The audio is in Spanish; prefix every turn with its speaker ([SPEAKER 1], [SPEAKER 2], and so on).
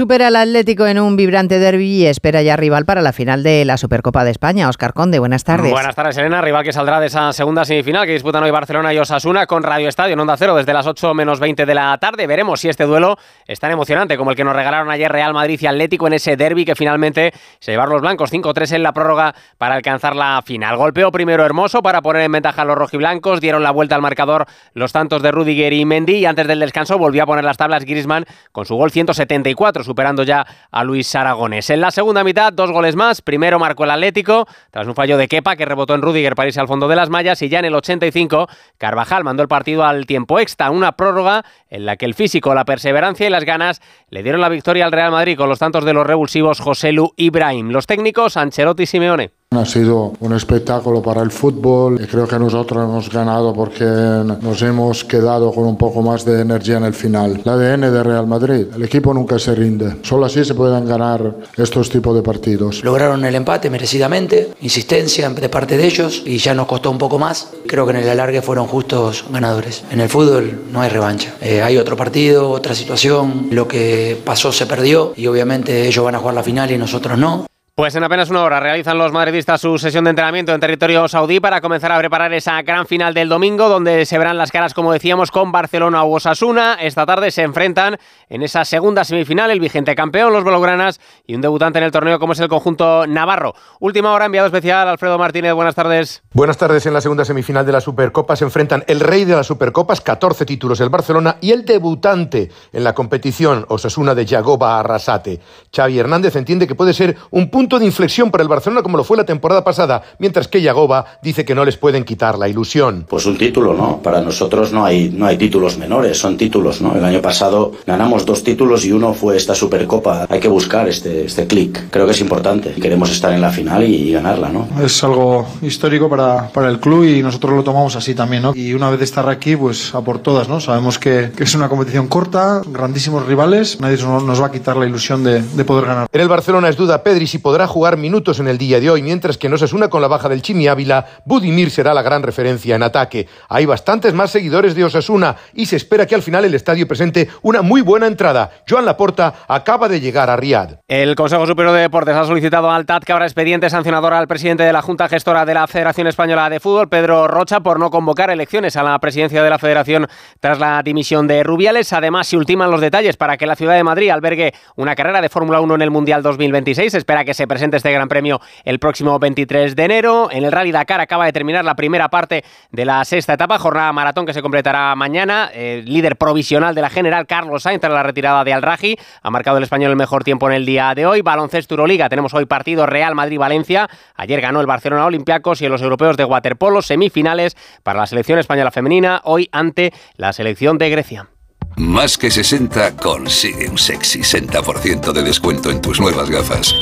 [SPEAKER 1] supera al Atlético en un vibrante derby y espera ya rival para la final de la Supercopa de España. Oscar Conde, buenas tardes.
[SPEAKER 2] Buenas tardes, Elena. Rival que saldrá de esa segunda semifinal que disputan hoy Barcelona y Osasuna con Radio Estadio en Onda Cero desde las 8 menos 20 de la tarde. Veremos si este duelo es tan emocionante como el que nos regalaron ayer Real Madrid y Atlético en ese derby que finalmente se llevaron los blancos 5-3 en la prórroga para alcanzar la final. Golpeo primero hermoso para poner en ventaja a los rojiblancos. Dieron la vuelta al marcador los tantos de Rudiger y Mendy y antes del descanso volvió a poner las tablas Griezmann con su gol 174, superando ya a Luis Aragones. En la segunda mitad, dos goles más. Primero marcó el Atlético, tras un fallo de Kepa que rebotó en Rudiger para irse al fondo de las mallas. Y ya en el 85, Carvajal mandó el partido al tiempo extra, una prórroga en la que el físico, la perseverancia y las ganas le dieron la victoria al Real Madrid con los tantos de los revulsivos José Lu Ibrahim. Los técnicos, Ancelotti y Simeone.
[SPEAKER 3] Ha sido un espectáculo para el fútbol y creo que nosotros hemos ganado porque nos hemos quedado con un poco más de energía en el final. La ADN de Real Madrid, el equipo nunca se rinde. Solo así se pueden ganar estos tipos de partidos.
[SPEAKER 4] Lograron el empate merecidamente, insistencia de parte de ellos y ya nos costó un poco más. Creo que en el alargue fueron justos ganadores. En el fútbol no hay revancha. Eh, hay otro partido, otra situación. Lo que pasó se perdió y obviamente ellos van a jugar la final y nosotros no.
[SPEAKER 2] Pues en apenas una hora realizan los madridistas su sesión de entrenamiento en territorio saudí para comenzar a preparar esa gran final del domingo, donde se verán las caras, como decíamos, con Barcelona o Osasuna. Esta tarde se enfrentan en esa segunda semifinal el vigente campeón, los Blaugranas, y un debutante en el torneo como es el conjunto Navarro. Última hora, enviado especial, Alfredo Martínez, buenas tardes.
[SPEAKER 5] Buenas tardes, en la segunda semifinal de la Supercopa se enfrentan el rey de las Supercopas, 14 títulos, el Barcelona, y el debutante en la competición, Osasuna de Yagoba Arrasate. Xavi Hernández entiende que puede ser un punto de inflexión para el Barcelona como lo fue la temporada pasada, mientras que Yagoba dice que no les pueden quitar la ilusión.
[SPEAKER 6] Pues un título, ¿no? Para nosotros no hay, no hay títulos menores, son títulos, ¿no? El año pasado ganamos dos títulos y uno fue esta Supercopa. Hay que buscar este, este clic. Creo que es importante. Queremos estar en la final y, ganarla, ¿no?
[SPEAKER 7] Es algo histórico para, para el club y nosotros lo tomamos así también, ¿no? Y una vez de estar aquí, pues a por todas, ¿no? Sabemos que, que es una competición corta, grandísimos rivales, nadie nos va a quitar la ilusión de, de poder ganar.
[SPEAKER 5] En el Barcelona es duda Pedri si podrá jugar minutos en el día de hoy, mientras que no se una con la baja del Chimi Ávila, Budimir será la gran referencia en ataque. Hay bastantes más seguidores de Osasuna y se espera que al final el estadio presente una muy buena entrada. Joan Laporta acaba de llegar a Riad.
[SPEAKER 2] El Consejo Superior de Deportes ha solicitado al TAT que abra expediente sancionador al presidente de la Junta Gestora de la Federación Española de Fútbol, Pedro Rocha, por no convocar elecciones a la presidencia de la Federación tras la dimisión de Rubiales. Además, se ultiman los detalles para que la ciudad de Madrid albergue una carrera de Fórmula 1 en el Mundial 2026. Se espera que se presente este Gran Premio el próximo 23 de enero. En el Rally Dakar acaba de terminar la primera parte de la sexta etapa, jornada maratón que se completará mañana. El líder provisional de la general, Carlos Sainz, tras la retirada de Al-Raji, ha marcado el español el mejor tiempo en el día de hoy. Baloncesto Euroliga, tenemos hoy partido Real Madrid-Valencia. Ayer ganó el Barcelona Olympiacos y los europeos de waterpolo, semifinales para la selección española femenina, hoy ante la selección de Grecia.
[SPEAKER 8] Más que 60 consigue un sexy 60% de descuento en tus nuevas gafas.